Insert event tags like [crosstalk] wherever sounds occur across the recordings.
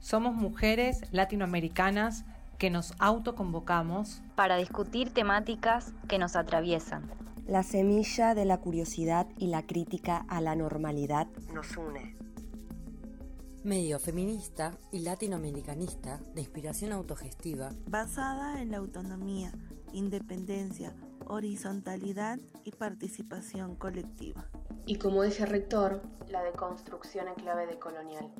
Somos mujeres latinoamericanas que nos autoconvocamos para discutir temáticas que nos atraviesan. La semilla de la curiosidad y la crítica a la normalidad nos une. Medio feminista y latinoamericanista de inspiración autogestiva, basada en la autonomía, independencia, horizontalidad y participación colectiva. Y como eje rector, la deconstrucción en clave decolonial.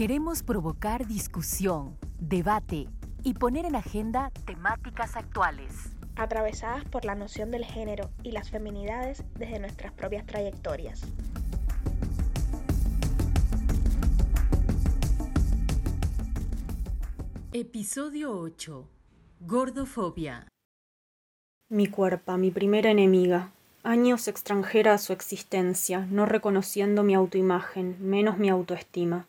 Queremos provocar discusión, debate y poner en agenda temáticas actuales. Atravesadas por la noción del género y las feminidades desde nuestras propias trayectorias. Episodio 8. Gordofobia. Mi cuerpo, mi primera enemiga. Años extranjera a su existencia, no reconociendo mi autoimagen, menos mi autoestima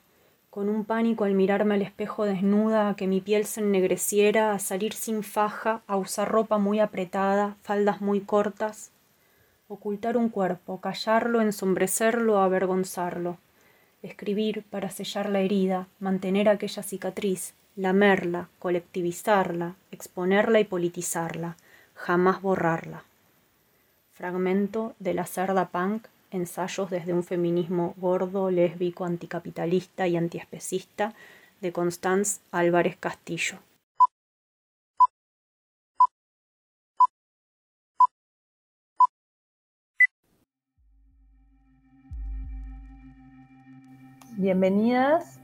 con un pánico al mirarme al espejo desnuda, a que mi piel se ennegreciera, a salir sin faja, a usar ropa muy apretada, faldas muy cortas, ocultar un cuerpo, callarlo, ensombrecerlo, avergonzarlo, escribir para sellar la herida, mantener aquella cicatriz, lamerla, colectivizarla, exponerla y politizarla, jamás borrarla. Fragmento de la cerda punk Ensayos desde un feminismo gordo, lésbico, anticapitalista y antiespecista de Constance Álvarez Castillo. Bienvenidas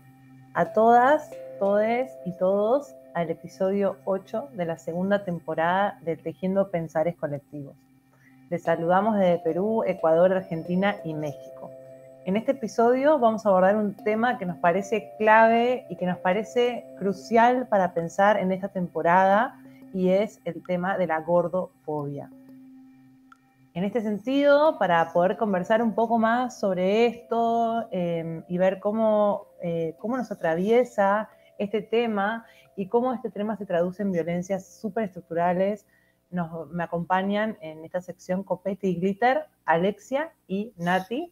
a todas, todes y todos al episodio 8 de la segunda temporada de Tejiendo Pensares Colectivos. Les saludamos desde Perú, Ecuador, Argentina y México. En este episodio vamos a abordar un tema que nos parece clave y que nos parece crucial para pensar en esta temporada y es el tema de la gordofobia. En este sentido, para poder conversar un poco más sobre esto em, y ver cómo, eh, cómo nos atraviesa este tema y cómo este tema se traduce en violencias superestructurales me acompañan en esta sección Copete y Glitter, Alexia y Nati.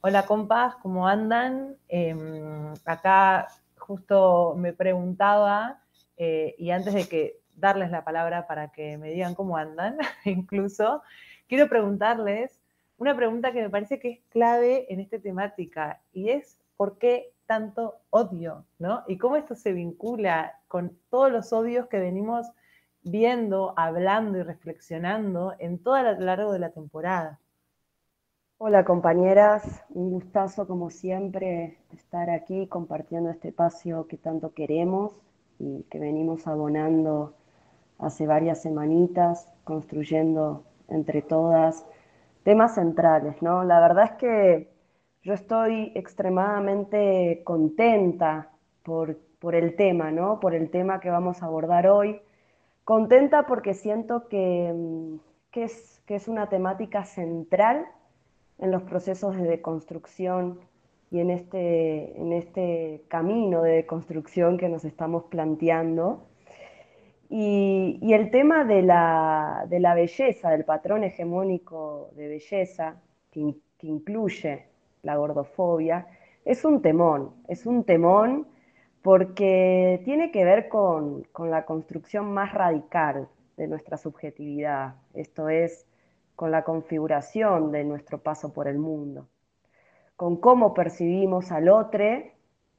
Hola compas, ¿cómo andan? Em, acá justo me preguntaba, eh, y antes de que darles la palabra para que me digan cómo andan, [laughs] incluso, quiero preguntarles una pregunta que me parece que es clave en esta temática, y es ¿por qué tanto odio? ¿no? Y cómo esto se vincula con todos los odios que venimos viendo, hablando y reflexionando en todo lo largo de la temporada. Hola compañeras, un gustazo como siempre estar aquí compartiendo este espacio que tanto queremos y que venimos abonando hace varias semanitas, construyendo entre todas temas centrales, ¿no? La verdad es que yo estoy extremadamente contenta por, por el tema, ¿no? Por el tema que vamos a abordar hoy Contenta porque siento mm, que, es, que es una temática central en los procesos de deconstrucción y en este, en este camino de deconstrucción que nos estamos planteando. Y, el tema de la, belleza, del patrón hegemónico de belleza, que, que, incluye la gordofobia, es un temón, es un temón porque tiene que ver con, la construcción más radical de nuestra subjetividad, esto es, con la configuración de nuestro paso por el mundo, con cómo percibimos al otro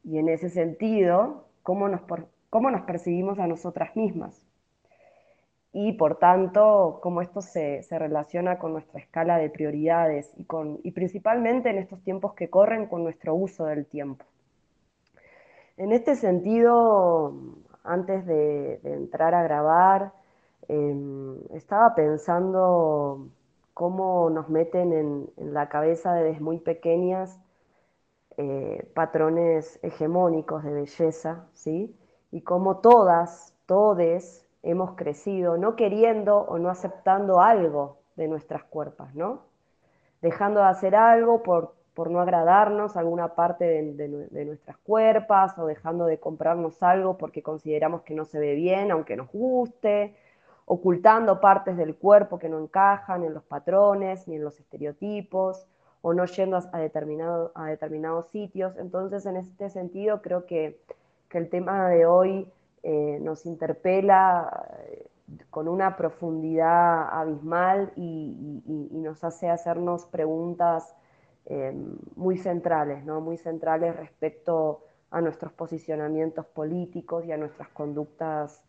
y en ese sentido, cómo nos, percibimos a nosotras mismas. Y por tanto, cómo esto se, relaciona con nuestra escala de prioridades y principalmente en estos tiempos que corren con nuestro uso del tiempo. En este sentido, antes de, entrar a grabar, em, estaba pensando cómo nos meten en, la cabeza desde muy pequeñas eh, patrones hegemónicos de belleza, ¿sí? Y cómo todas, todes, hemos crecido no queriendo o no aceptando algo de nuestras cuerpos, ¿no? Dejando de hacer algo por por no agradarnos alguna parte de, nuestras cuerpas o dejando de comprarnos algo porque consideramos que no se ve bien, aunque nos guste, ocultando partes del cuerpo que no encajan en los patrones ni en los estereotipos, o no yendo a, determinado, a determinados sitios. Entonces, en este sentido, creo que, el tema de hoy eh, nos interpela eh, con una profundidad abismal y, nos hace hacernos preguntas eh, muy centrales, ¿no? muy centrales respecto a nuestros posicionamientos políticos y a nuestras conductas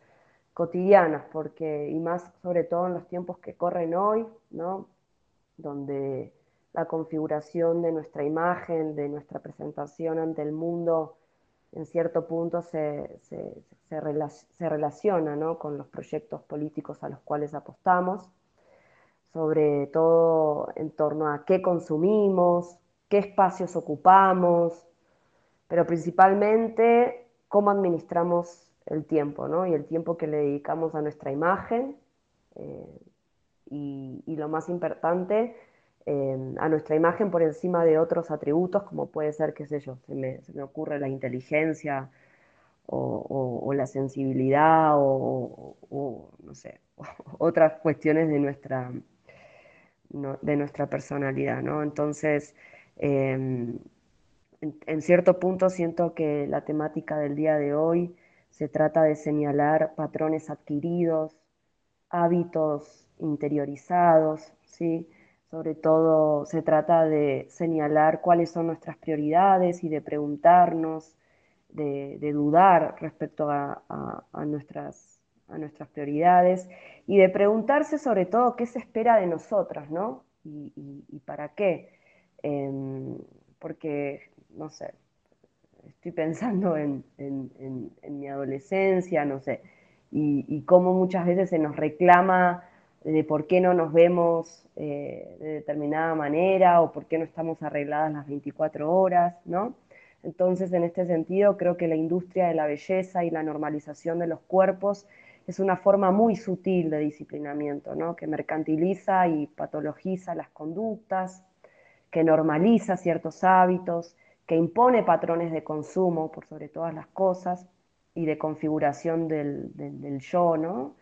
cotidianas, porque, y más sobre todo en los tiempos que corren hoy, ¿no? donde la configuración de nuestra imagen, de nuestra presentación ante el mundo, en cierto punto se, se, relaciona con los proyectos políticos a los cuales apostamos, sobre todo en torno a qué consumimos, qué espacios ocupamos, pero principalmente cómo administramos el tiempo, ¿no? Y el tiempo que le dedicamos a nuestra imagen. Eh, y, lo más importante, eh, a nuestra imagen por encima de otros atributos, como puede ser, qué sé yo, se me, ocurre la inteligencia o, la sensibilidad o, no sé, [laughs] otras cuestiones de nuestra, de nuestra personalidad, ¿no? Entonces, em, en, cierto punto siento que la temática del día de hoy se trata de señalar patrones adquiridos, hábitos interiorizados, ¿sí? Sobre todo se trata de señalar cuáles son nuestras prioridades y de preguntarnos, de, dudar respecto a, nuestras, a nuestras prioridades y de preguntarse sobre todo qué se espera de nosotras, ¿no? Y, para qué. Em, porque, no sé, estoy pensando en, mi adolescencia, no sé, y, cómo muchas veces se nos reclama de por qué no nos vemos eh, de determinada manera o por qué no estamos arregladas las 24 horas, ¿no? Entonces, en este sentido, creo que la industria de la belleza y la normalización de los cuerpos es una forma muy sutil de disciplinamiento, ¿no? que mercantiliza y patologiza las conductas, que normaliza ciertos hábitos, que impone patrones de consumo por sobre todas las cosas y de configuración del, yo, ¿no?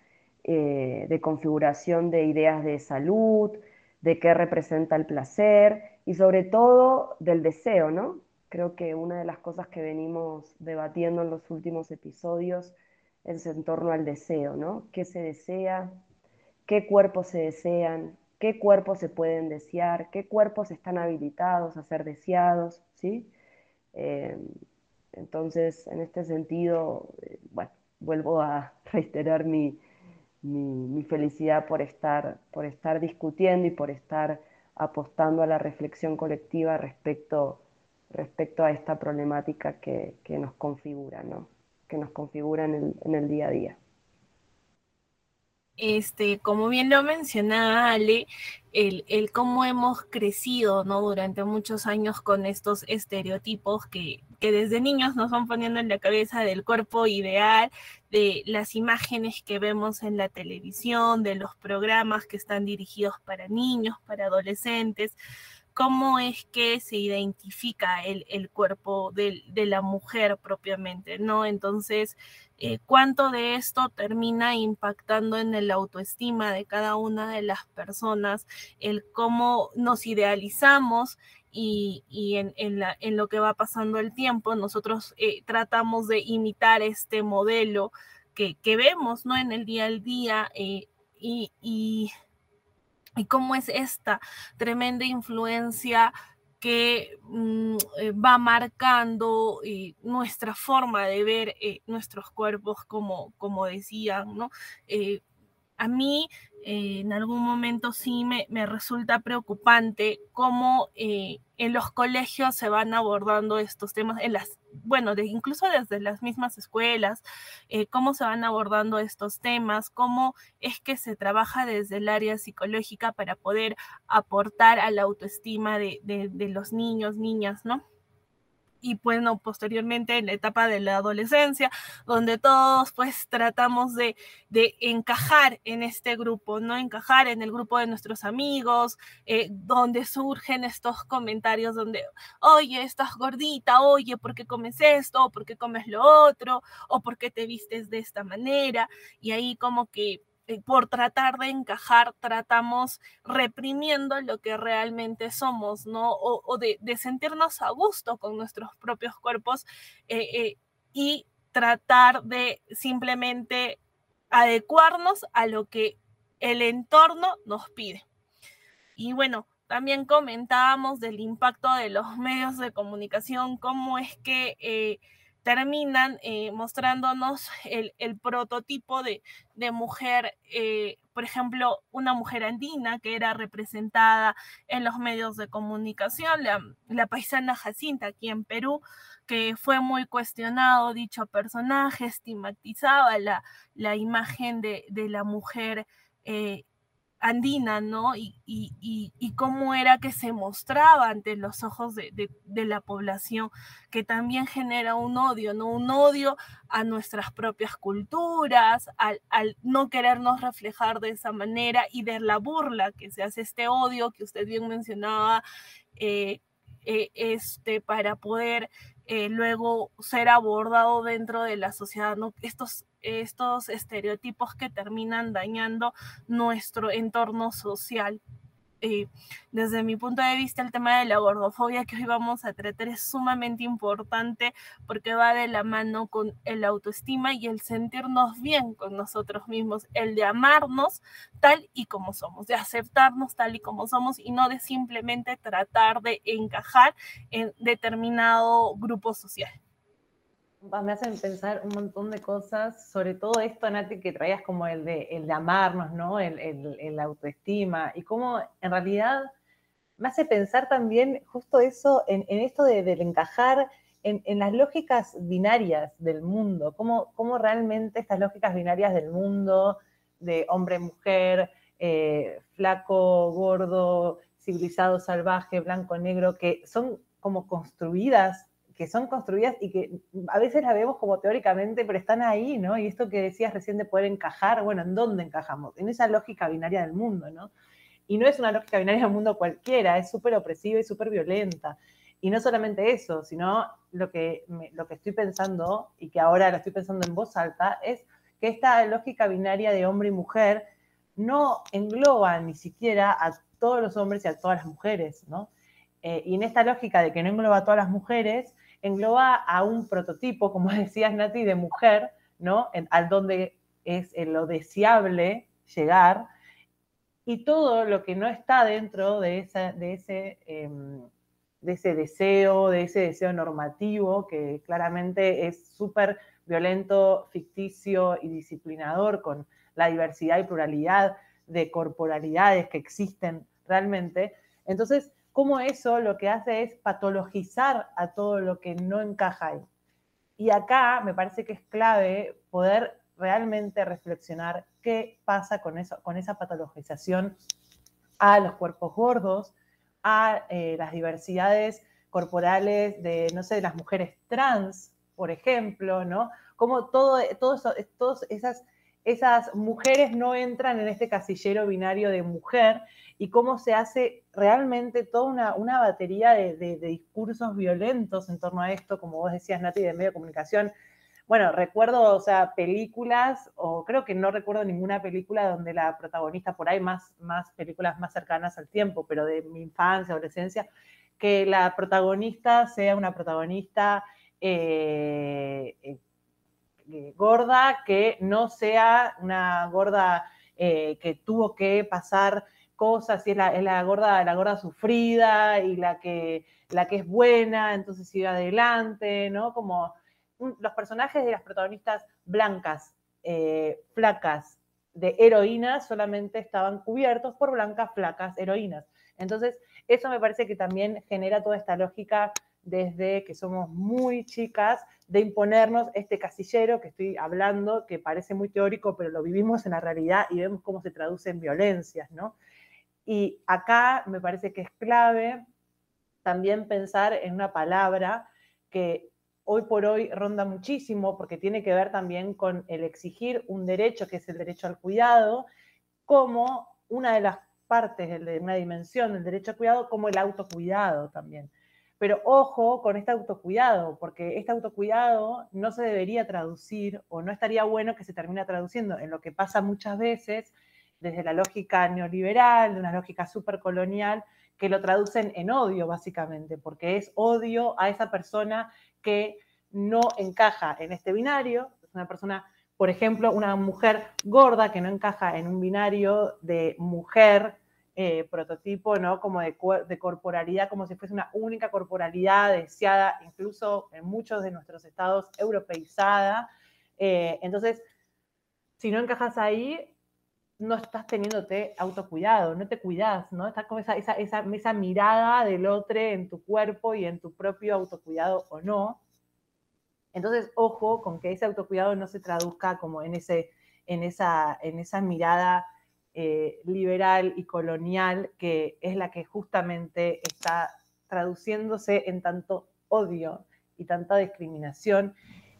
Eh, de configuración de ideas de salud, de qué representa el placer y sobre todo del deseo, ¿no? Creo que una de las cosas que venimos debatiendo en los últimos episodios es en torno al deseo, ¿no? ¿Qué se desea? ¿Qué cuerpos se desean? ¿Qué cuerpos se pueden desear? ¿Qué cuerpos están habilitados a ser deseados? ¿Sí? Eh, entonces, en este sentido, eh, bueno, vuelvo a [laughs] reiterar mi, felicidad por estar, por estar discutiendo y por estar apostando a la reflexión colectiva respecto, respecto a esta problemática que, nos configura, ¿no? Que nos configura en el, en el día a día. Este, como bien lo mencionaba Ale, el, el, cómo hemos crecido ¿no? durante muchos años con estos estereotipos que, que desde niños nos van poniendo en la cabeza del cuerpo ideal, de las imágenes que vemos en la televisión, de los programas que están dirigidos para niños, para adolescentes cómo es que se identifica el, cuerpo de, la mujer propiamente, ¿no? Entonces, eh, ¿cuánto de esto termina impactando en el autoestima de cada una de las personas? El cómo nos idealizamos y, en, lo que va pasando el tiempo, nosotros eh, tratamos de imitar este modelo que, vemos, ¿no? En el día al día eh, y y cómo es esta tremenda influencia que mm, eh, va marcando eh, nuestra forma de ver eh, nuestros cuerpos, como, como decían, ¿no? A mí en algún momento sí me, resulta preocupante cómo en los colegios se van abordando estos temas, en las bueno, incluso desde las mismas escuelas, eh, cómo se van abordando estos temas, cómo es que se trabaja desde el área psicológica para poder aportar a la autoestima de, de los niños, niñas, ¿no? Y bueno, posteriormente en la etapa de la adolescencia, donde todos pues tratamos de, encajar en este grupo, ¿no? Encajar en el grupo de nuestros amigos, eh, donde surgen estos comentarios donde, oye, estás gordita, oye, ¿por qué comes esto? ¿O por qué comes lo otro? ¿O por qué te vistes de esta manera? Y ahí como que por tratar de encajar, tratamos reprimiendo lo que realmente somos, ¿no? O, de, sentirnos a gusto con nuestros propios cuerpos eh, eh, y tratar de simplemente adecuarnos a lo que el entorno nos pide. Y bueno, también comentábamos del impacto de los [laughs] medios de comunicación, cómo es que terminan eh, mostrándonos el, prototipo de, mujer, eh, por ejemplo, una mujer andina que era representada en los medios de comunicación, la, paisana Jacinta aquí en Perú, que fue muy cuestionado dicho personaje, estigmatizaba la, la imagen de, la mujer eh, andina, ¿no? Y, cómo era que se mostraba ante los ojos de, la población, que también genera un odio, ¿no? Un odio a nuestras propias culturas, al, no querernos reflejar de esa manera y de la burla que se hace este odio que usted bien mencionaba, eh, eh, este, para poder eh, luego ser abordado dentro de la sociedad, ¿no? Estos estos estereotipos que terminan dañando nuestro entorno social. Desde mi punto de vista, el tema de la gordofobia que hoy vamos a tratar es sumamente importante porque va de la mano con el autoestima y el sentirnos bien con nosotros mismos, el de amarnos tal y como somos, de aceptarnos tal y como somos y no de simplemente tratar de encajar en determinado grupo social me hacen pensar un montón de cosas, sobre todo esto, Nati, que traías como el de, el de amarnos, ¿no? El, el, autoestima, y cómo en realidad me hace pensar también justo eso, en, esto de, del encajar en, en, las lógicas binarias del mundo, cómo, cómo, realmente estas lógicas binarias del mundo, de hombre-mujer, eh, flaco, gordo, civilizado, salvaje, blanco, negro, que son como construidas que son construidas y que a veces las vemos como teóricamente, pero están ahí, ¿no? Y esto que decías recién de poder encajar, bueno, ¿en dónde encajamos? En esa lógica binaria del mundo, ¿no? Y no es una lógica binaria del mundo cualquiera, es súper opresiva y súper violenta. Y no solamente eso, sino lo que, lo que estoy pensando, y que ahora lo estoy pensando en voz alta, es que esta lógica binaria de hombre y mujer no engloba ni siquiera a todos los hombres y a todas las mujeres, ¿no? Eh, y en esta lógica de que no engloba a todas las mujeres, engloba a un prototipo, como [laughs] decías Nati, de mujer, ¿no? al donde es lo deseable llegar, y todo lo que no está dentro de, ese, em, de ese deseo, de ese deseo normativo, que claramente es súper violento, ficticio y disciplinador con la diversidad y pluralidad de corporalidades que existen realmente. Entonces, cómo eso lo que hace es patologizar a todo lo que no encaja ahí. Y acá me parece que es clave poder realmente reflexionar qué pasa con, eso, con esa patologización a los cuerpos gordos, a eh, las diversidades corporales de, no sé, de las mujeres trans, por ejemplo, ¿no? Cómo todo, todo eso, todas esas esas mujeres no entran en este casillero binario de mujer y cómo se hace realmente toda una, batería de, discursos violentos en torno a esto, como vos decías, Nati, de medio de comunicación. Bueno, recuerdo, o sea, películas, o creo que no recuerdo ninguna película donde la protagonista, por ahí más, más películas más cercanas al tiempo, pero de mi infancia, adolescencia, que la protagonista sea una protagonista eh, eh, gorda que no sea una gorda eh, que tuvo que pasar cosas, y es la, gorda, la gorda sufrida y la que, la que es buena, entonces sigue adelante, ¿no? Como los personajes de las protagonistas blancas, eh, flacas, de heroínas, solamente estaban cubiertos por blancas, flacas, heroínas. Entonces, eso me parece que también genera toda esta lógica desde que somos muy chicas de imponernos este casillero que estoy hablando, que parece muy teórico, pero lo vivimos en la realidad y vemos cómo se traduce en violencias, ¿no? Y acá me parece que es clave también pensar en una palabra que hoy por hoy ronda muchísimo porque tiene que ver también con el exigir un derecho que es el derecho al cuidado como una de las partes de una dimensión del derecho al cuidado como el autocuidado también Pero ojo con este autocuidado, porque este autocuidado no se debería traducir o no estaría bueno que se termine traduciendo en lo que pasa muchas veces desde la lógica neoliberal, de una lógica supercolonial, que lo traducen en odio, básicamente, porque es odio a esa persona que no encaja en este binario, es una persona, por ejemplo, una mujer gorda que no encaja en un binario de mujer eh, prototipo, ¿no? Como de, de, corporalidad, como si fuese una única corporalidad deseada, incluso en muchos de nuestros estados europeizada. Eh, entonces, si no encajas ahí, no estás teniéndote autocuidado, no te cuidas, ¿no? Estás con esa, esa, esa, esa, mirada del otro en tu cuerpo y en tu propio autocuidado o no. Entonces, ojo con que ese autocuidado no se traduzca como en, ese, en, esa, en esa mirada eh, liberal y colonial que es la que justamente está traduciéndose en tanto odio y tanta discriminación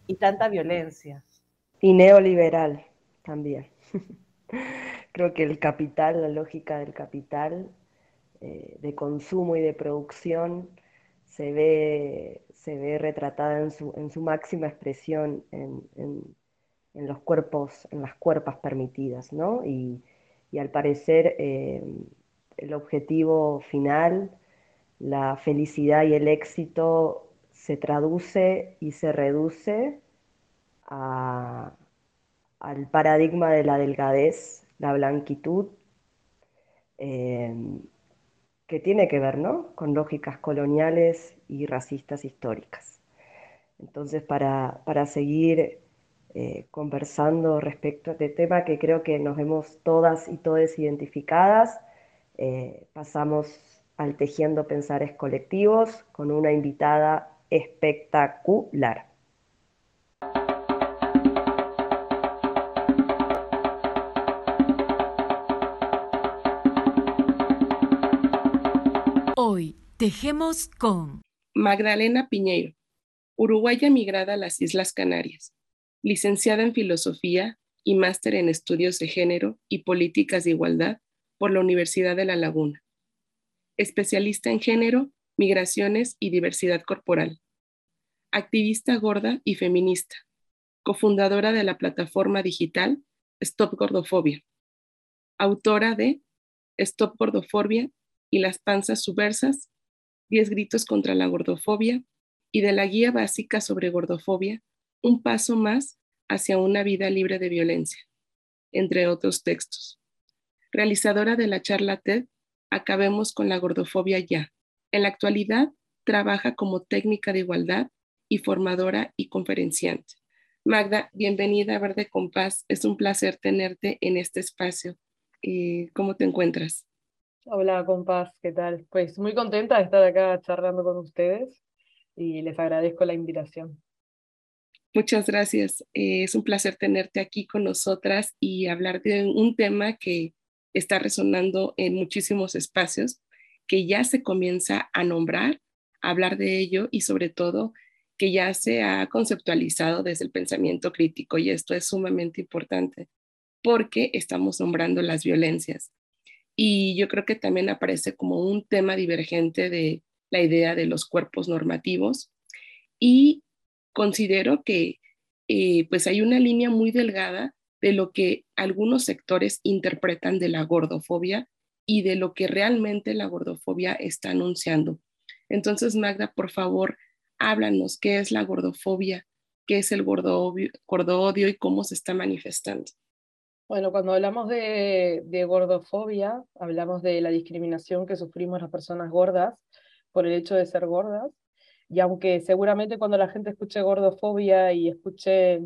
y tanta violencia. Y neoliberal también. [laughs] Creo que el capital, la lógica del capital eh, de consumo y de producción se ve, se ve retratada en su, en su máxima expresión en, en, los cuerpos, en las cuerpas permitidas, ¿no? Y al parecer eh, el objetivo final, la felicidad y el éxito se traduce y se reduce a, al paradigma de la delgadez, la blanquitud, eh, que tiene que ver ¿no? con lógicas coloniales y racistas históricas. Entonces, para, seguir eh, conversando respecto a este tema que creo que nos vemos todas y todas identificadas, eh, pasamos al Tejiendo Pensares Colectivos con una invitada espectacular. Tejemos con Magdalena Piñeiro, uruguaya migrada a las Islas Canarias, licenciada en Filosofía y máster en Estudios de Género y Políticas de Igualdad por la Universidad de La Laguna. Especialista en género, migraciones y diversidad corporal. Activista gorda y feminista. Cofundadora de la plataforma digital Stop Gordofobia. Autora de Stop Gordofobia y las panzas subversas 10 gritos contra la gordofobia y de la guía básica sobre gordofobia, un paso más hacia una vida libre de violencia, entre otros textos. Realizadora de la charla TED, Acabemos con la gordofobia ya. En la actualidad, trabaja como técnica de igualdad y formadora y conferenciante. Magda, bienvenida a Verde Compás. Es un placer tenerte en este espacio. Eh, ¿Cómo te encuentras? Hola, compás, ¿qué tal? Pues muy contenta de estar acá charlando con ustedes y les agradezco la invitación. Muchas gracias. Eh, es un placer tenerte aquí con nosotras y hablar de un tema que está resonando en muchísimos espacios, que ya se comienza a nombrar, a hablar de ello y sobre todo que ya se ha conceptualizado desde el pensamiento crítico y esto es sumamente importante porque estamos nombrando las violencias y yo creo que también aparece como un tema divergente de la idea de los cuerpos normativos y considero que eh, pues hay una línea muy delgada de lo que algunos sectores interpretan de la gordofobia y de lo que realmente la gordofobia está anunciando. Entonces, Magda, por favor, háblanos qué es la gordofobia, qué es el gordo odio y cómo se está manifestando. Bueno, cuando hablamos de, gordofobia, hablamos de la discriminación que sufrimos las personas gordas por el hecho de ser gordas. Y aunque seguramente cuando la gente escuche gordofobia y escuche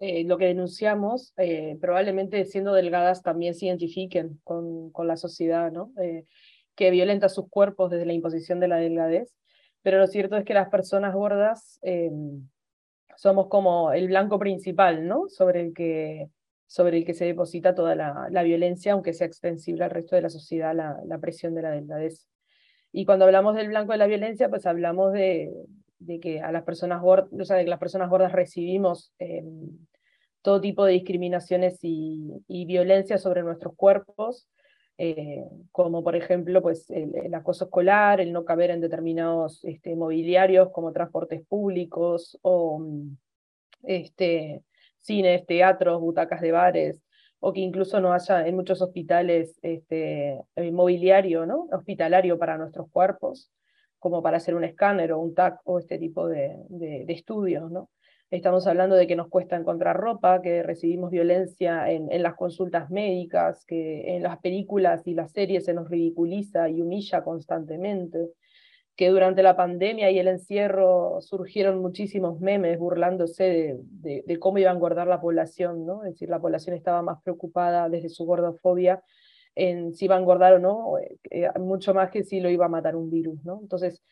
eh, lo que denunciamos, eh, probablemente siendo delgadas también se identifiquen con, con la sociedad, ¿no? Eh, que violenta sus cuerpos desde la imposición de la delgadez. Pero lo cierto es que las personas gordas somos como el blanco principal, ¿no? Sobre el que sobre el que se deposita toda la, la violencia, aunque sea extensible al resto de la sociedad, la, la, presión de la delgadez. Y cuando hablamos del blanco de la violencia, pues hablamos de, de que a las personas gordas, o sea, de que las personas gordas recibimos todo tipo de discriminaciones y, y violencia sobre nuestros cuerpos, eh, como por ejemplo pues, el, acoso escolar, el no caber en determinados este, mobiliarios como transportes públicos o mm, este, cines, teatros, butacas de bares, o que incluso no haya en muchos hospitales este, mobiliario ¿no? hospitalario para nuestros cuerpos, como para hacer un escáner o un TAC o este tipo de, de, de estudios. ¿no? Estamos hablando de que nos cuesta encontrar ropa, que recibimos violencia en, las consultas médicas, que en las películas y las series se nos ridiculiza y humilla constantemente, que durante la pandemia y el encierro surgieron muchísimos memes burlándose de, cómo iban a engordar la población, ¿no? Es decir, la población estaba más preocupada desde su gordofobia en si iba a engordar o no, eh, eh, mucho más que si lo iba a matar un virus, ¿no? Entonces,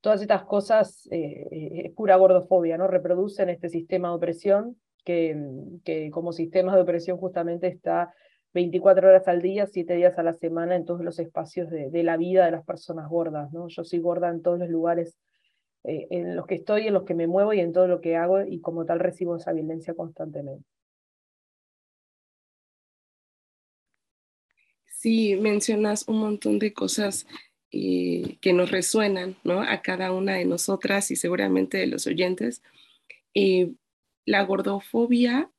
todas estas cosas eh, es pura gordofobia, ¿no? Reproducen este sistema de opresión que, que, como sistema de opresión justamente está 24 horas al día, 7 días a la semana en todos los espacios de, la vida de las personas gordas, ¿no? Yo soy gorda en todos los lugares eh, en los que estoy, en los que me muevo y en todo lo que hago y como tal recibo esa violencia constantemente. Sí, mencionas un montón de cosas eh, que nos resuenan ¿no? a cada una de nosotras y seguramente de los oyentes. Eh, la gordofobia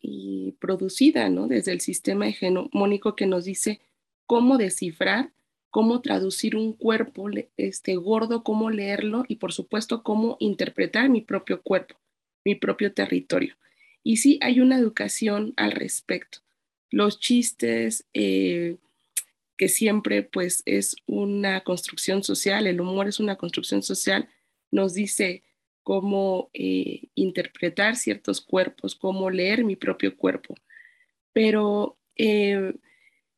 y producida ¿no? desde el sistema hegemónico que nos dice cómo descifrar, cómo traducir un cuerpo este, gordo, cómo leerlo y por supuesto cómo interpretar mi propio cuerpo, mi propio territorio. Y sí hay una educación al respecto. Los chistes, eh, que siempre pues es una construcción social, el humor es una construcción social, nos dice cómo eh, interpretar ciertos cuerpos, cómo leer mi propio cuerpo. Pero eh,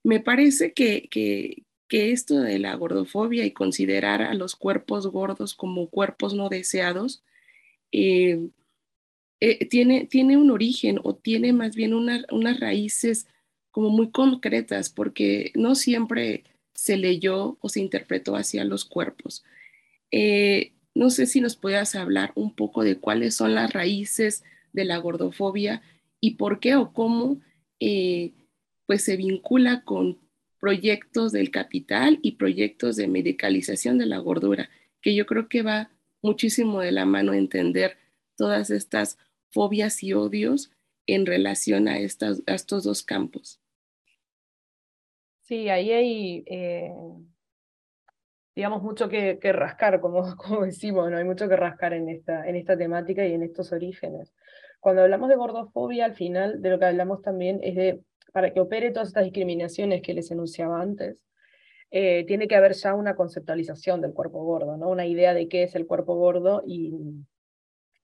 me parece que, que, esto de la gordofobia y considerar a los cuerpos gordos como cuerpos no deseados, eh, tiene, tiene un origen o tiene más bien unas raíces como muy concretas, porque no siempre se leyó o se interpretó hacia los cuerpos. No sé si nos puedas hablar un poco de cuáles son las raíces de la gordofobia y por qué o cómo eh, pues se vincula con proyectos del capital y proyectos de medicalización de la gordura, que yo creo que va muchísimo de la mano entender todas estas fobias y odios en relación a, estas, a estos dos campos. Sí, ahí hay, eh, digamos, mucho que, rascar, como, [laughs] como decimos, ¿no? Hay mucho que rascar en esta, en esta temática y en estos orígenes. Cuando hablamos de gordofobia, al final de lo que hablamos también es de, para que opere todas estas discriminaciones que les enunciaba antes, eh, tiene que haber ya una conceptualización del cuerpo gordo, ¿no? Una idea de qué es el cuerpo gordo y,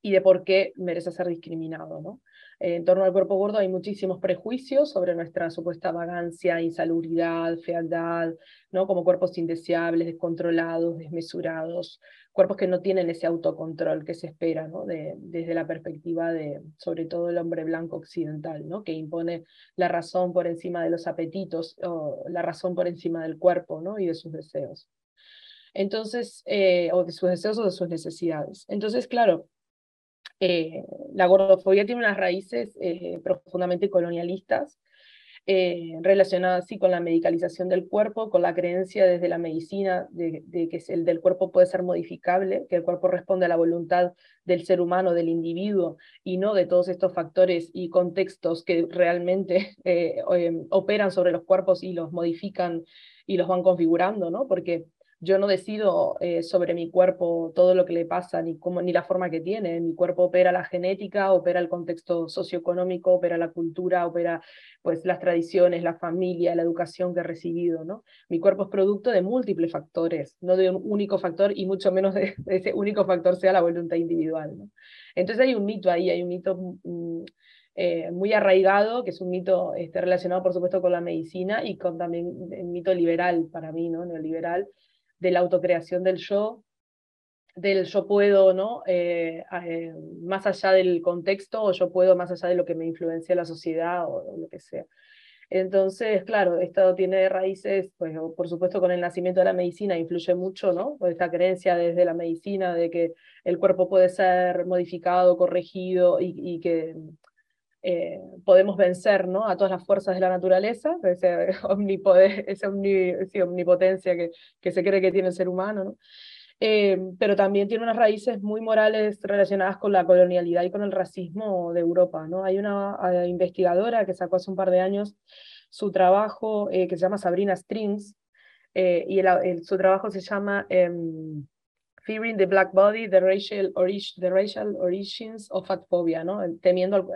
y de por qué merece ser discriminado, ¿no? en torno al cuerpo gordo hay muchísimos prejuicios sobre nuestra supuesta vagancia, insalubridad, fealdad, ¿no? como cuerpos indeseables, descontrolados, desmesurados, cuerpos que no tienen ese autocontrol que se espera ¿no? de, desde la perspectiva de, sobre todo, el hombre blanco occidental, ¿no? que impone la razón por encima de los apetitos, la razón por encima del cuerpo ¿no? y de sus deseos. Entonces, eh, o de sus deseos o de sus necesidades. Entonces, claro, eh, la gordofobia tiene unas raíces eh, profundamente colonialistas, eh, relacionadas con la medicalización del cuerpo, con la creencia desde la medicina de, que el del cuerpo puede ser modificable, que el cuerpo responde a la voluntad del ser humano, del individuo, y no de todos estos factores y contextos que realmente operan sobre los cuerpos y los modifican y los van configurando, ¿no? Porque yo no decido eh, sobre mi cuerpo todo lo que le pasa, ni, cómo, ni la forma que tiene. Mi cuerpo opera la genética, opera el contexto socioeconómico, opera la cultura, opera pues, las tradiciones, la familia, la educación que he recibido. ¿no? Mi cuerpo es producto de múltiples factores, no de un único factor y mucho menos de, ese único factor sea la voluntad individual. Entonces hay un mito ahí, hay un mito... Mm, eh, muy arraigado, que es un mito este, relacionado, por supuesto, con la medicina y con también el mito liberal para mí, ¿no? neoliberal, de la autocreación del yo, del yo puedo, ¿no? Eh, eh, más allá del contexto o yo puedo más allá de lo que me influencia la sociedad o, lo que sea. Entonces, claro, esto tiene raíces, pues, por supuesto, con el nacimiento de la medicina influye mucho, ¿no? Esta creencia desde la medicina de que el cuerpo puede ser modificado, corregido y, que eh, podemos vencer ¿no? a todas las fuerzas de la naturaleza, ese [laughs] omnipoder, esa omnipotencia que, que, se cree que tiene el ser humano, ¿no? Eh, pero también tiene unas raíces muy morales relacionadas con la colonialidad y con el racismo de Europa. ¿no? Hay una eh, investigadora que sacó hace un par de años su trabajo que se llama Sabrina Strings, y su trabajo se llama em, Fearing the Black Body, the Racial, the racial Origins of Fat Phobia, ¿no? temiendo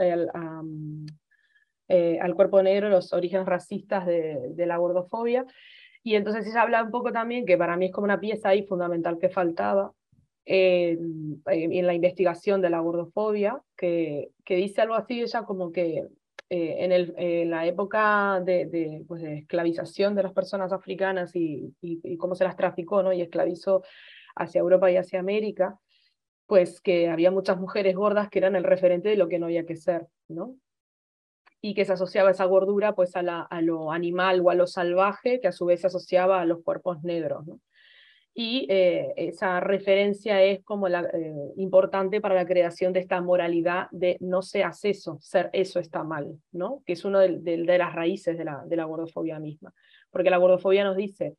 eh, al cuerpo negro los orígenes racistas de, de, la gordofobia. Y entonces ella habla un poco también, que para mí es como una pieza ahí fundamental que faltaba, en la investigación de la gordofobia, que, que, dice algo así, ella como que eh, en, el, en, la época de, de, pues de, esclavización de las personas africanas y, y, y, cómo se las traficó ¿no? y esclavizó hacia Europa y hacia América, pues que había muchas mujeres gordas que eran el referente de lo que no había que ser, ¿no? Y que se asociaba esa gordura pues a, lo animal o a lo salvaje, que a su vez se asociaba a los cuerpos negros, ¿no? Y eh, esa referencia es como la, eh, importante para la creación de esta moralidad de no seas eso, ser eso está mal, ¿no? Que es una de, las raíces de la, de la gordofobia misma. Porque la gordofobia nos dice,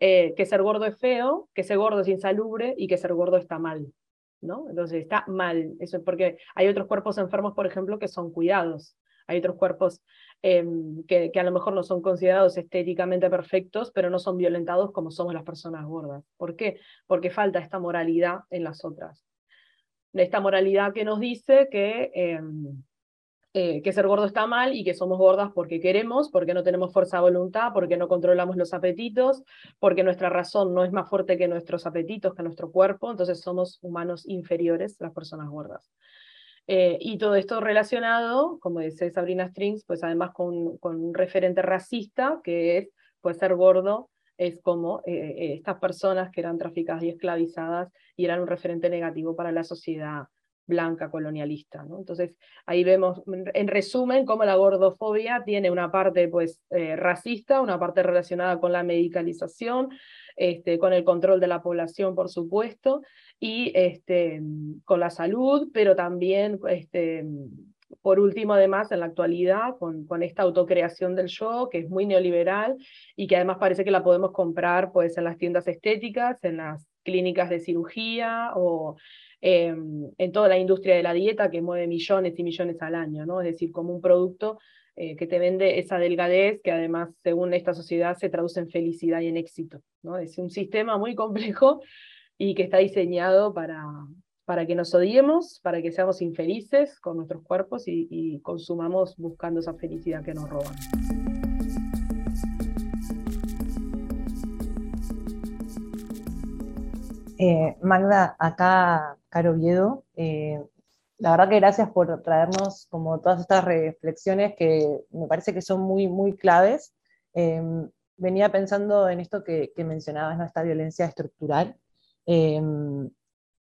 eh, que ser gordo es feo, que ser gordo es insalubre y que ser gordo está mal. ¿no? Entonces está mal, eso es porque hay otros cuerpos enfermos, por ejemplo, que son cuidados. Hay otros cuerpos em, que, que, a lo mejor no son considerados estéticamente perfectos, pero no son violentados como somos las personas gordas. ¿Por qué? Porque falta esta moralidad en las otras. Esta moralidad que nos dice que em, eh, que ser gordo está mal y que somos gordas porque queremos, porque no tenemos fuerza de voluntad, porque no controlamos los apetitos, porque nuestra razón no es más fuerte que nuestros apetitos, que nuestro cuerpo, entonces somos humanos inferiores las personas gordas. Eh, y todo esto relacionado, como dice Sabrina Strings, pues además con, con un referente racista, que es, pues ser gordo es como eh, estas personas que eran traficadas y esclavizadas y eran un referente negativo para la sociedad blanca colonialista. ¿no? Entonces, ahí vemos, en resumen, cómo la gordofobia tiene una parte pues, eh, racista, una parte relacionada con la medicalización, este, con el control de la población, por supuesto, y este, con la salud, pero también, este, por último, además, en la actualidad, con, con esta autocreación del yo, que es muy neoliberal y que además parece que la podemos comprar pues, en las tiendas estéticas, en las clínicas de cirugía o Em, en toda la industria de la dieta que mueve millones y millones al año, ¿no? Es decir, como un producto eh, que te vende esa delgadez que además, según esta sociedad, se traduce en felicidad y en éxito, ¿no? Es un sistema muy complejo y que está diseñado para, para que nos odiemos, para que seamos infelices con nuestros cuerpos y, y consumamos buscando esa felicidad que nos roban. Eh, Magda, acá Caro Viedo, eh, la verdad que gracias por traernos como todas estas reflexiones que me parece que son muy, muy claves. Em, venía pensando en esto que, mencionabas, esta violencia estructural, em,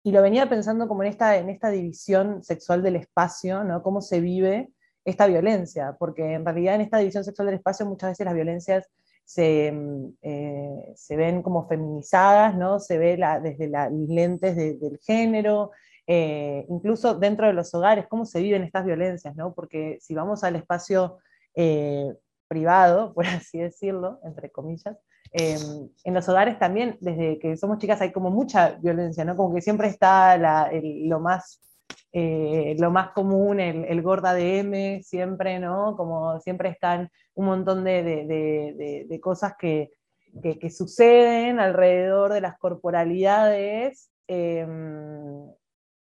y lo venía pensando como en esta, en esta división sexual del espacio, ¿no? cómo se vive esta violencia, porque en realidad en esta división sexual del espacio muchas veces las violencias se, mm, eh, se ven como feminizadas, ¿no? se ve la, desde las lentes del género, eh, incluso dentro de los hogares, cómo se viven estas violencias, ¿no? porque si vamos al espacio eh, privado, [laughs] por así decirlo, entre comillas, en los hogares también, desde que somos chicas hay como mucha violencia, ¿no? Como que siempre está lo más eh, lo más común, el, gorda de M, siempre, ¿no? Como siempre están un montón de, cosas que, que, suceden alrededor de las corporalidades, em,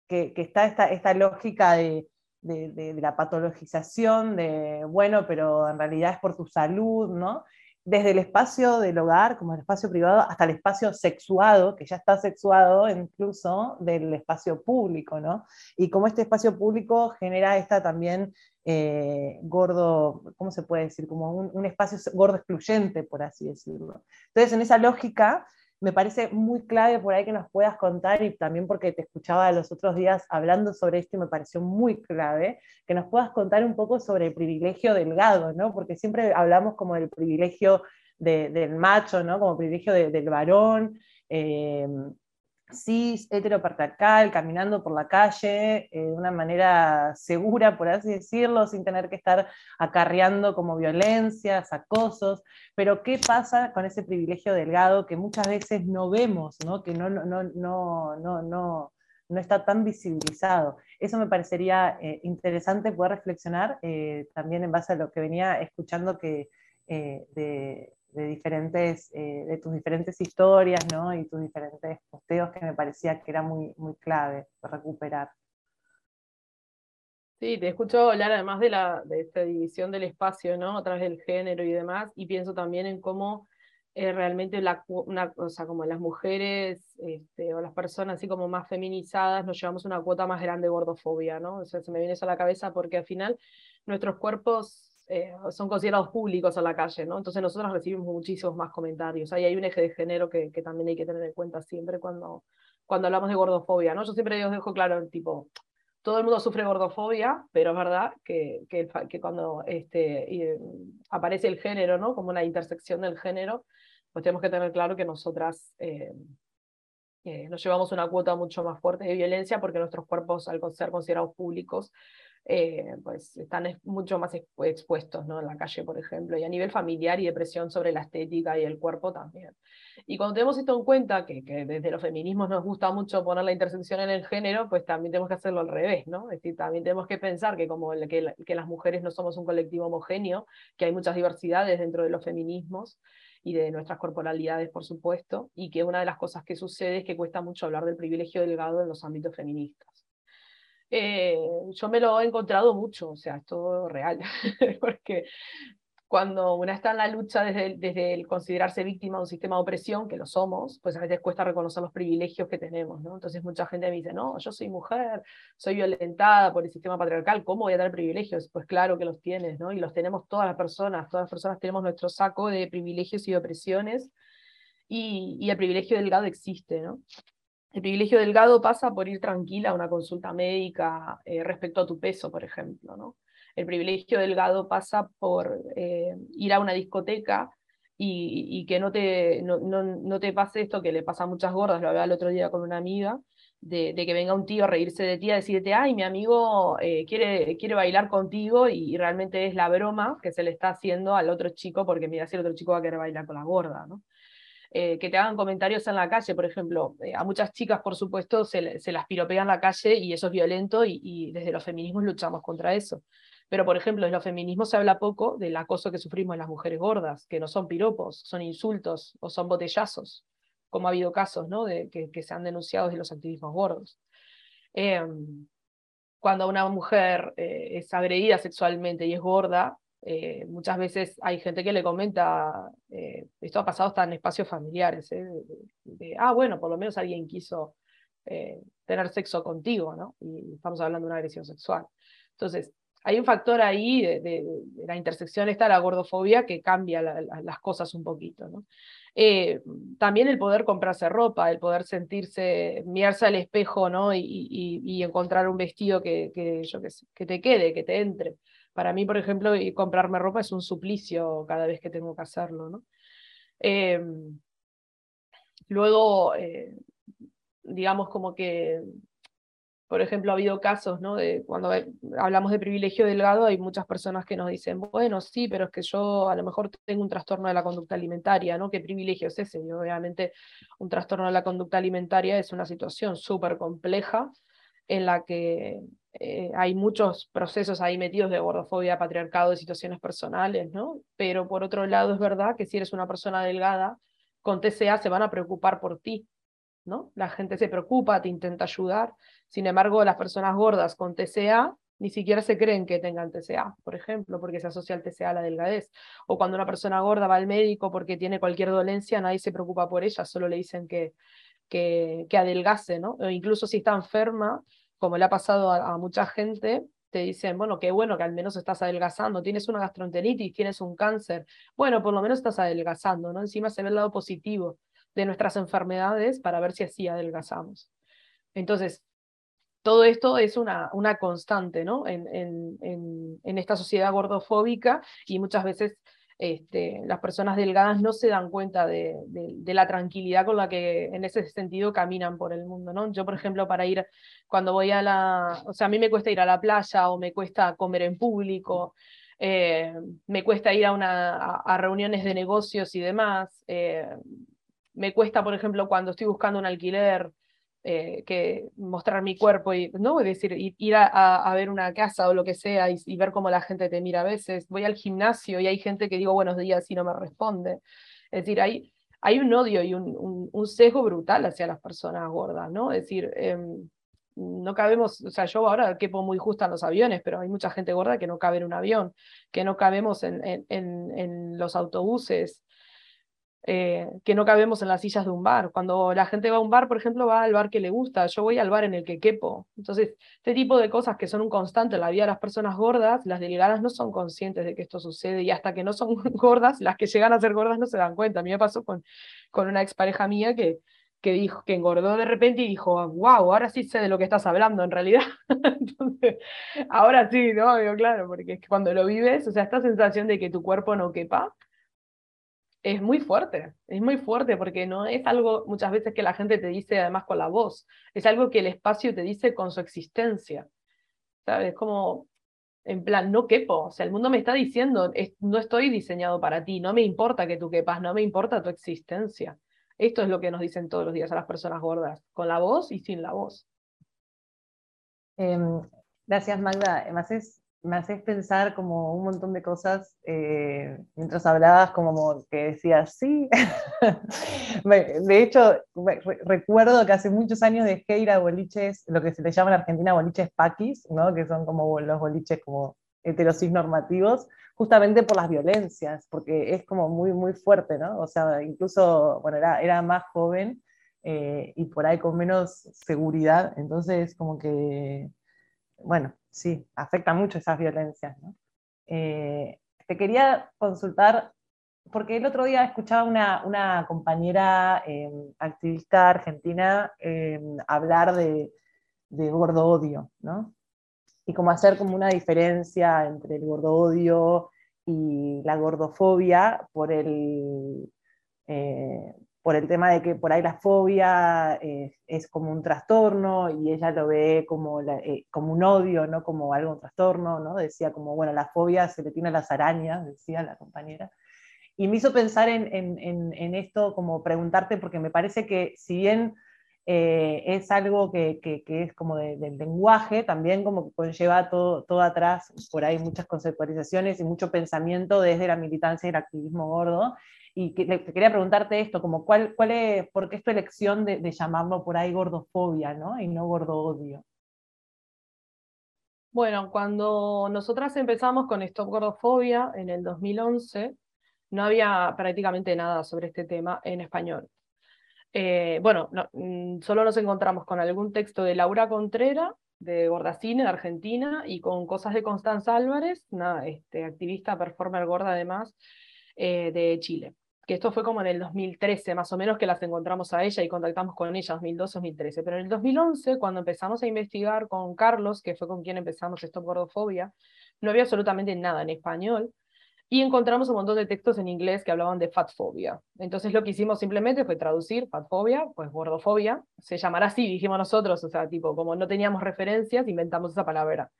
que, está esta, esta lógica de, la patologización, de, bueno, pero en realidad es por tu salud, ¿no? Desde el espacio del hogar, como el espacio privado, hasta el espacio sexuado, que ya está sexuado incluso del espacio público, ¿no? Y como este espacio público genera esta también eh, gordo, ¿cómo se puede decir? Como un, un, espacio gordo excluyente, por así decirlo. Entonces, en esa lógica, me parece muy clave por ahí que nos puedas contar y también porque te escuchaba los otros días hablando sobre esto y me pareció muy clave, que nos puedas contar un poco sobre el privilegio delgado, ¿no? Porque siempre hablamos como del privilegio del macho, ¿no? Como privilegio del varón. Eh, cis, heteropatriarcal, caminando por la calle eh, de una manera segura, por así decirlo, sin tener que estar acarreando como violencias, acosos. Pero ¿qué pasa con ese privilegio delgado que muchas veces no vemos, que no, no, no, no, no, no está tan visibilizado? Eso me parecería eh, interesante poder reflexionar eh, también en base a lo que venía escuchando que, de, de, diferentes, eh, de tus diferentes historias ¿no? y tus diferentes posteos que me parecía que era muy, muy clave recuperar. Sí, te escucho hablar además de, la, de esta división del espacio, ¿no? A través del género y demás, y pienso también en cómo eh, realmente la, una cosa como las mujeres este, o las personas así como más feminizadas nos llevamos una cuota más grande de gordofobia, ¿no? O sea, se me viene eso a la cabeza porque al final nuestros cuerpos eh, son considerados públicos a la calle, ¿no? Entonces nosotros recibimos muchísimos más comentarios. Ahí hay un eje de género que, que, también hay que tener en cuenta siempre cuando, cuando hablamos de gordofobia, ¿no? Yo siempre os dejo claro, tipo, todo el mundo sufre gordofobia, pero es verdad que, que, que cuando este, aparece el género, ¿no? Como una intersección del género, pues tenemos que tener claro que nosotras eh, eh, nos llevamos una cuota mucho más fuerte de violencia porque nuestros cuerpos, al ser considerados públicos, eh, pues están mucho más expuestos ¿no? en la calle, por ejemplo, y a nivel familiar y de presión sobre la estética y el cuerpo también. Y cuando tenemos esto en cuenta, que, que, desde los feminismos nos gusta mucho poner la intersección en el género, pues también tenemos que hacerlo al revés, ¿no? Es decir, también tenemos que pensar que como que, que las mujeres no somos un colectivo homogéneo, que hay muchas diversidades dentro de los feminismos, y de nuestras corporalidades, por supuesto, y que una de las cosas que sucede es que cuesta mucho hablar del privilegio delgado en los ámbitos feministas. Eh, yo me lo he encontrado mucho, o sea, es todo real, [laughs] porque cuando una está en la lucha desde el, desde el considerarse víctima de un sistema de opresión, que lo somos, pues a veces cuesta reconocer los privilegios que tenemos, ¿no? Entonces mucha gente me dice, no, yo soy mujer, soy violentada por el sistema patriarcal, ¿cómo voy a tener privilegios? Pues claro que los tienes, ¿no? Y los tenemos todas las personas, todas las personas tenemos nuestro saco de privilegios y opresiones, y, y el privilegio delgado existe, ¿no? El privilegio delgado pasa por ir tranquila a una consulta médica eh, respecto a tu peso, por ejemplo. ¿no? El privilegio delgado pasa por eh, ir a una discoteca y, que no te, no, no, te pase esto que le pasa a muchas gordas, lo hablaba el otro día con una amiga, de, que venga un tío a reírse de ti, a decirte, ay, mi amigo eh, quiere, quiere bailar contigo y, realmente es la broma que se le está haciendo al otro chico porque mira si el otro chico va a querer bailar con la gorda. ¿no? Eh, que te hagan comentarios en la calle, por ejemplo. Eh, a muchas chicas, por supuesto, se, las piropean en la calle y eso es violento y, desde los feminismos luchamos contra eso. Pero, por ejemplo, en los feminismos se habla poco del acoso que sufrimos las mujeres gordas, que no son piropos, son insultos o son botellazos, como ha habido casos ¿no? de, que, se han denunciado de los activismos gordos. Em, cuando una mujer eh, es agredida sexualmente y es gorda, eh, muchas veces hay gente que le comenta, eh, esto ha pasado hasta en espacios familiares, ¿eh? de, ah, bueno, por lo menos alguien quiso tener sexo contigo, ¿no? Y estamos hablando de una agresión sexual. Entonces, hay un factor ahí de, la intersección esta, la gordofobia, que cambia las cosas un poquito, ¿no? también el poder comprarse ropa, el poder sentirse, mirarse al espejo, ¿no? Y, y, encontrar un vestido que, que, yo que, que te quede, que te entre. Para mí, por ejemplo, comprarme ropa es un suplicio cada vez que tengo que hacerlo. ¿no? Em, luego, eh, digamos como que, por ejemplo, ha habido casos, ¿no? De cuando hablamos de privilegio delgado, hay muchas personas que nos dicen, bueno, sí, pero es que yo a lo mejor tengo un trastorno de la conducta alimentaria, ¿no? ¿Qué privilegio es ese? Obviamente un trastorno de la conducta alimentaria es una situación súper compleja en la que eh, hay muchos procesos ahí metidos de gordofobia, patriarcado, de situaciones personales, ¿no? Pero por otro lado es verdad que si eres una persona delgada, con TCA se van a preocupar por ti, ¿no? La gente se preocupa, te intenta ayudar. Sin embargo, las personas gordas con TCA ni siquiera se creen que tengan TCA, por ejemplo, porque se asocia el TCA a la delgadez. O cuando una persona gorda va al médico porque tiene cualquier dolencia, nadie se preocupa por ella, solo le dicen que, que, que adelgace, ¿no? O incluso si está enferma, como le ha pasado a, mucha gente, te dicen, bueno, qué bueno que al menos estás adelgazando, tienes una gastroenteritis, tienes un cáncer, bueno, por lo menos estás adelgazando, ¿no? Encima se ve el lado positivo de nuestras enfermedades para ver si así adelgazamos. Entonces, todo esto es una, una constante, ¿no? En, en, en, esta sociedad gordofóbica y muchas veces este, las personas delgadas no se dan cuenta de, la tranquilidad con la que en ese sentido caminan por el mundo, ¿no? Yo, por ejemplo, para ir, cuando voy a la, o sea, a mí me cuesta ir a la playa o me cuesta comer en público, eh, me cuesta ir a, una, a, reuniones de negocios y demás, eh, me cuesta, por ejemplo, cuando estoy buscando un alquiler, eh, que mostrar mi cuerpo y no es decir ir a, ver una casa o lo que sea y, ver cómo la gente te mira a veces. Voy al gimnasio y hay gente que digo buenos días y no me responde. Es decir hay hay un odio y un, un, sesgo brutal hacia las personas gordas no es decir em, no cabemos, o sea, yo ahora quepo muy justo en los aviones, pero hay mucha gente gorda que no cabe en un avión, que no cabemos en, en, en los autobuses, eh, que no cabemos en las sillas de un bar. Cuando la gente va a un bar, por ejemplo, va al bar que le gusta, yo voy al bar en el que quepo. Entonces, este tipo de cosas que son un constante en la vida de las personas gordas, las delgadas no son conscientes de que esto sucede y hasta que no son [laughs] gordas, las que llegan a ser gordas no se dan cuenta. A mí me pasó con, con una expareja mía que, que dijo que engordó de repente y dijo, wow, ahora sí sé de lo que estás hablando en realidad. [laughs] Entonces, ahora sí, ¿no? claro, porque es que cuando lo vives, o sea, esta sensación de que tu cuerpo no quepa, es muy fuerte, es muy fuerte porque no es algo muchas veces que la gente te dice además con la voz, es algo que el espacio te dice con su existencia, ¿sabes? Como, en plan, no quepo, o sea, el mundo me está diciendo, no estoy diseñado para ti, no me importa que tú quepas, no me importa tu existencia. Esto es lo que nos dicen todos los días a las personas gordas, con la voz y sin la voz. Em, gracias Magda, además me haces pensar como un montón de cosas eh, mientras hablabas, como que decías, sí. [laughs] de hecho, recuerdo que hace muchos años dejé ir a boliches, lo que se le llama en Argentina boliches paquis, ¿no? que son como los boliches como heterosis normativos, justamente por las violencias, porque es como muy, muy fuerte, ¿no? O sea, incluso, bueno, era, era más joven eh, y por ahí con menos seguridad, entonces como que, bueno, sí, afecta mucho esas violencias. Eh, te quería consultar, porque el otro día escuchaba una, una compañera em, activista argentina em, hablar de, de, gordo odio, ¿no? Y como hacer como una diferencia entre el gordo odio y la gordofobia por el, eh, por el tema de que por ahí la fobia eh, es como un trastorno y ella lo ve como, eh, como un odio, no como algo un trastorno, ¿no? Decía como, bueno, la fobia se le tiene a las arañas, decía la compañera. Y me hizo pensar en, en, esto, como preguntarte, porque me parece que si bien eh, es algo que, que, es como del lenguaje, también como conlleva todo, todo atrás, por ahí muchas conceptualizaciones y mucho pensamiento desde la militancia y el activismo gordo, y quería preguntarte esto, como cuál, es, ¿por qué es tu elección de, llamarlo por ahí gordofobia, ¿no? Y no gordo odio. Bueno, cuando nosotras empezamos con Stop Gordofobia en el 2011, no había prácticamente nada sobre este tema en español. Eh, bueno, mm, solo nos encontramos con algún texto de Laura Contrera, de Gordacine, de Argentina, y con cosas de Constanza Álvarez, una este, activista, performer gorda además, eh, de Chile que esto fue como en el 2013 más o menos que las encontramos a ella y contactamos con ella, 2012-2013. Pero en el 2011, cuando empezamos a investigar con Carlos, que fue con quien empezamos Stop Gordofobia, no había absolutamente nada en español y encontramos un montón de textos en inglés que hablaban de fatfobia. Entonces lo que hicimos simplemente fue traducir fatfobia, pues gordofobia, se llamará así, dijimos nosotros, o sea, tipo, como no teníamos referencias, inventamos esa palabra.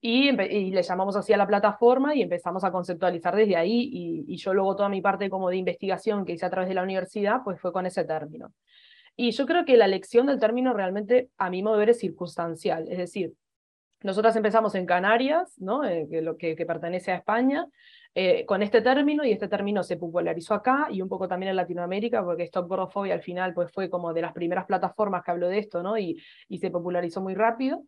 Y, le llamamos así a la plataforma y empezamos a conceptualizar desde ahí y, yo luego toda mi parte como de investigación que hice a través de la universidad pues fue con ese término. Y yo creo que la elección del término realmente a mi modo de ver es circunstancial, es decir, nosotras empezamos en Canarias, ¿no? Eh, que, lo que, que, pertenece a España, eh, con este término y este término se popularizó acá y un poco también en Latinoamérica porque Stop Gordofobia al final pues fue como de las primeras plataformas que habló de esto ¿no? y, y se popularizó muy rápido.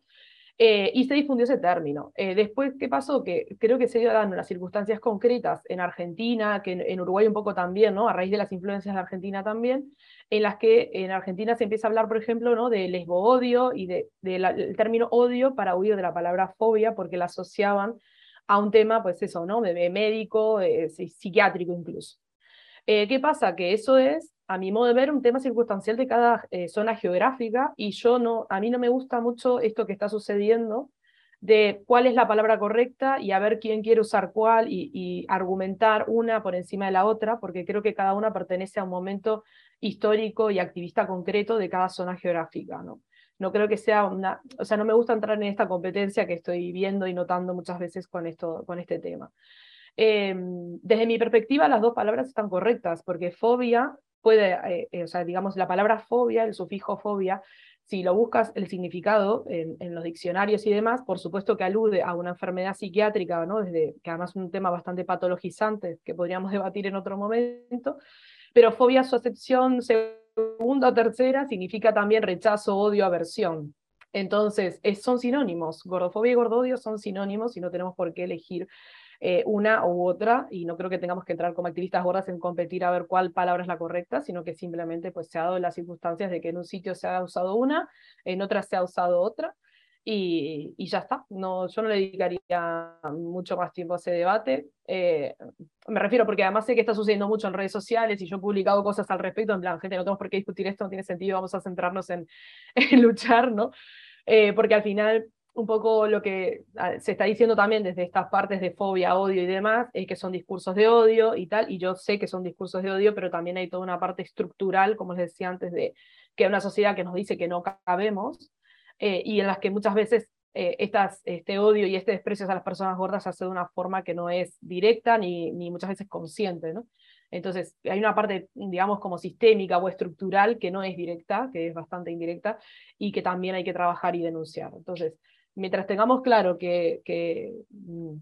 Eh, y se difundió ese término. Eh, después, ¿qué pasó? Que creo que se dio dando unas circunstancias concretas en Argentina, que en, Uruguay un poco también, ¿no? a raíz de las influencias de Argentina también, en las que en Argentina se empieza a hablar, por ejemplo, ¿no? de lesbo-odio y del de, término odio para huir de la palabra fobia, porque la asociaban a un tema, pues eso, ¿no? de, médico, psiquiátrico incluso. Eh, ¿Qué pasa? Que eso es a mi modo de ver, un tema circunstancial de cada eh, zona geográfica y yo no, a mí no me gusta mucho esto que está sucediendo de cuál es la palabra correcta y a ver quién quiere usar cuál y, argumentar una por encima de la otra, porque creo que cada una pertenece a un momento histórico y activista concreto de cada zona geográfica, ¿no? No creo que sea una, o sea, no me gusta entrar en esta competencia que estoy viendo y notando muchas veces con, esto, con este tema. Em, desde mi perspectiva, las dos palabras están correctas, porque fobia puede, eh, eh, o sea, digamos, la palabra fobia, el sufijo fobia, si lo buscas el significado en, los diccionarios y demás, por supuesto que alude a una enfermedad psiquiátrica, ¿no? Desde, que además es un tema bastante patologizante que podríamos [laughs] debatir en otro momento, pero fobia, su acepción segunda o tercera, significa también rechazo, odio, aversión. Entonces, son sinónimos, gordofobia y gordodio son sinónimos y no tenemos por qué elegir eh, una u otra, y no creo que tengamos que entrar como activistas gordas en competir a ver cuál palabra es la correcta, sino que simplemente pues, se ha dado las circunstancias de que en un sitio se ha usado una, en otra se ha usado otra, y, y, ya está. No, yo no le dedicaría mucho más tiempo a ese debate. Eh, me refiero porque además sé que está sucediendo mucho en redes sociales y yo he publicado cosas al respecto, en plan, gente, no tenemos por qué discutir esto, no tiene sentido, vamos a centrarnos en, [laughs] luchar, ¿no? Eh, porque al final un poco lo que ah, se está diciendo también desde estas partes de fobia, odio y demás, es que son discursos de odio y tal, y yo sé que son discursos de odio, pero también hay toda una parte estructural, como les decía antes, de que hay una sociedad que nos dice que no cabemos, eh, y en las que muchas veces eh, este odio y este desprecio a las personas gordas se hace de una forma que no es directa ni, ni muchas veces consciente, ¿no? Entonces, hay una parte, digamos, como sistémica o estructural que no es directa, que es bastante indirecta, y que también hay que trabajar y denunciar. Entonces, mientras tengamos claro que, mm,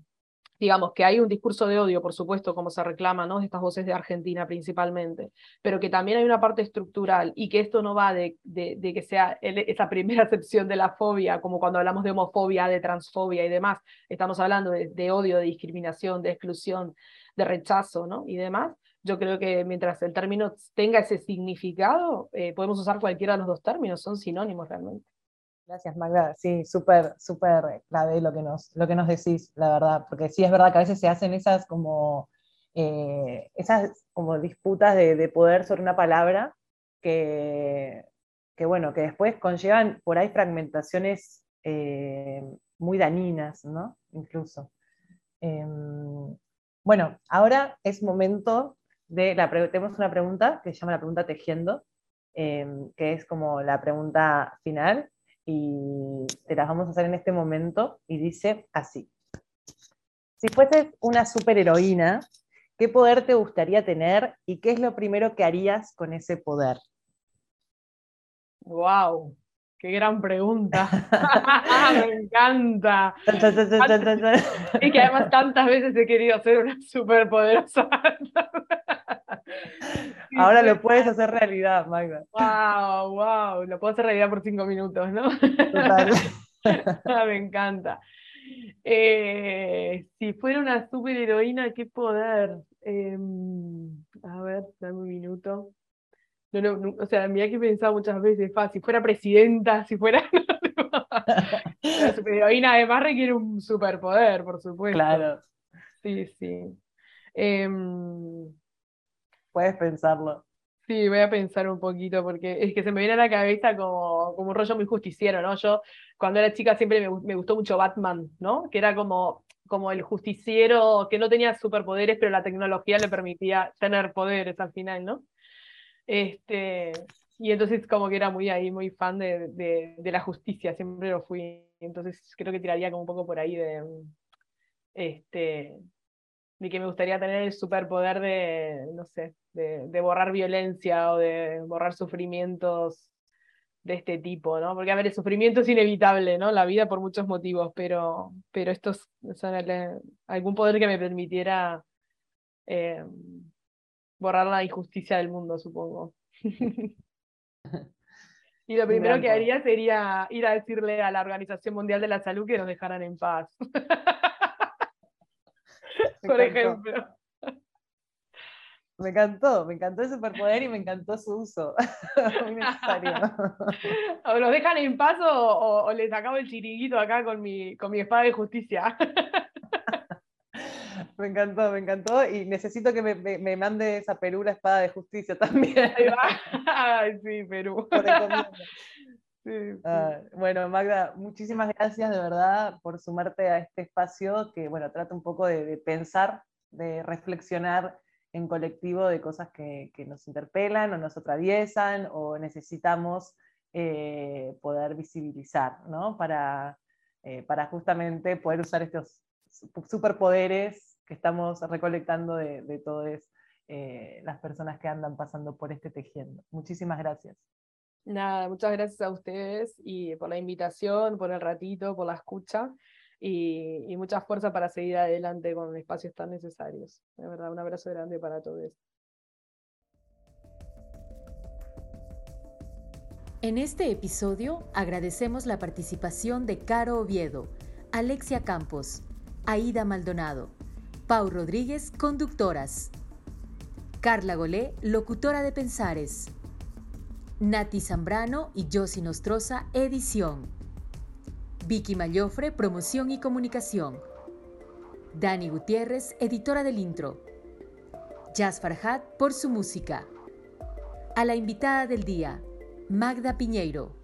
digamos, que hay un discurso de odio, por supuesto, como se reclama, ¿no? Estas voces de Argentina principalmente, pero que también hay una parte estructural y que esto no va de, de, que sea esa primera [laughs] acepción de la fobia, como cuando hablamos de homofobia, de transfobia y demás, estamos hablando de, odio, de discriminación, de exclusión, de rechazo, ¿no? Y demás. Yo creo que mientras el término tenga ese significado, eh, podemos usar cualquiera de los dos términos, son sinónimos realmente. Gracias, Magda. Sí, súper, súper clave lo que, nos, lo que nos decís, la verdad, porque sí es verdad que a veces se hacen esas como, eh, esas como disputas de, poder sobre una palabra que, que, bueno, que después conllevan por ahí fragmentaciones eh, muy dañinas, ¿no? Incluso. Em, bueno, ahora es momento de la tenemos una pregunta que se llama la pregunta tejiendo, em, que es como la pregunta final, y te las vamos a hacer en este momento y dice así. Si fueses una superheroína, ¿qué poder te gustaría tener y qué es lo primero que harías con ese poder? ¡Wow! ¡Qué gran pregunta! [laughs] [laughs] Me encanta. y que además tantas veces he querido ser una superpoderosa. Ahora lo puedes hacer realidad, Magda. Wow, wow, lo puedo hacer realidad por cinco minutos, ¿no? Total. [laughs] Ah, me encanta. Eh, si fuera una superheroína, qué poder. Em, a ver, dame un minuto. No, no, o sea, mira que he pensado muchas veces, si fuera presidenta, si fuera. [laughs] la superheroína además requiere un superpoder, por supuesto. Claro. Sí, sí. Em, puedes pensarlo. Sí, voy a pensar un poquito porque es que se me viene a la cabeza como, como un rollo muy justiciero, ¿no? Yo cuando era chica siempre me, me, gustó mucho Batman, ¿no? Que era como, como el justiciero que no tenía superpoderes, pero la tecnología le permitía tener poderes al final, ¿no? Este, y entonces como que era muy ahí, muy fan de, de, de la justicia, siempre lo fui. Entonces creo que tiraría como un poco por ahí de, este, de que me gustaría tener el superpoder de, no sé, de, borrar violencia o de borrar sufrimientos de este tipo, ¿no? Porque, a ver, el sufrimiento es inevitable, ¿no? La vida por muchos motivos, pero, pero estos son algún poder que me permitiera eh, borrar la injusticia del mundo, supongo. [laughs] y lo primero que haría sería ir a decirle a la Organización Mundial de la Salud que nos dejaran en paz. [laughs] por ejemplo. Me encantó, me encantó el superpoder y me encantó su uso. [laughs] Muy necesario. [laughs] o los dejan en paz o, les acabo el chiringuito acá con mi, con mi espada de justicia. [laughs] me encantó, me encantó. Y necesito que me, me, mande esa Perú la espada de justicia también. Ay, sí, Perú. Ah, bueno, Magda, muchísimas gracias de verdad por sumarte a este espacio que, bueno, trata un poco de, pensar, de reflexionar en colectivo de cosas que, nos interpelan o nos atraviesan o necesitamos eh, poder visibilizar, ¿no? Para, eh, para justamente poder usar estos superpoderes que estamos recolectando de, todas eh, las personas que andan pasando por este tejiendo. Muchísimas gracias. Nada, muchas gracias a ustedes y por la invitación, por el ratito, por la escucha y, mucha fuerza para seguir adelante con espacios tan necesarios. De verdad, un abrazo grande para todos. En este episodio agradecemos la participación de Caro Oviedo, Alexia Campos, Aida Maldonado, Pau Rodríguez, conductoras, Carla Golé, locutora de Pensares, Nati Zambrano y Josie Nostroza, edición. Vicky Mayofre, promoción y comunicación. Dani Gutiérrez, editora del intro. Jazz Farhat por su música. A la invitada del día, Magda Piñeiro.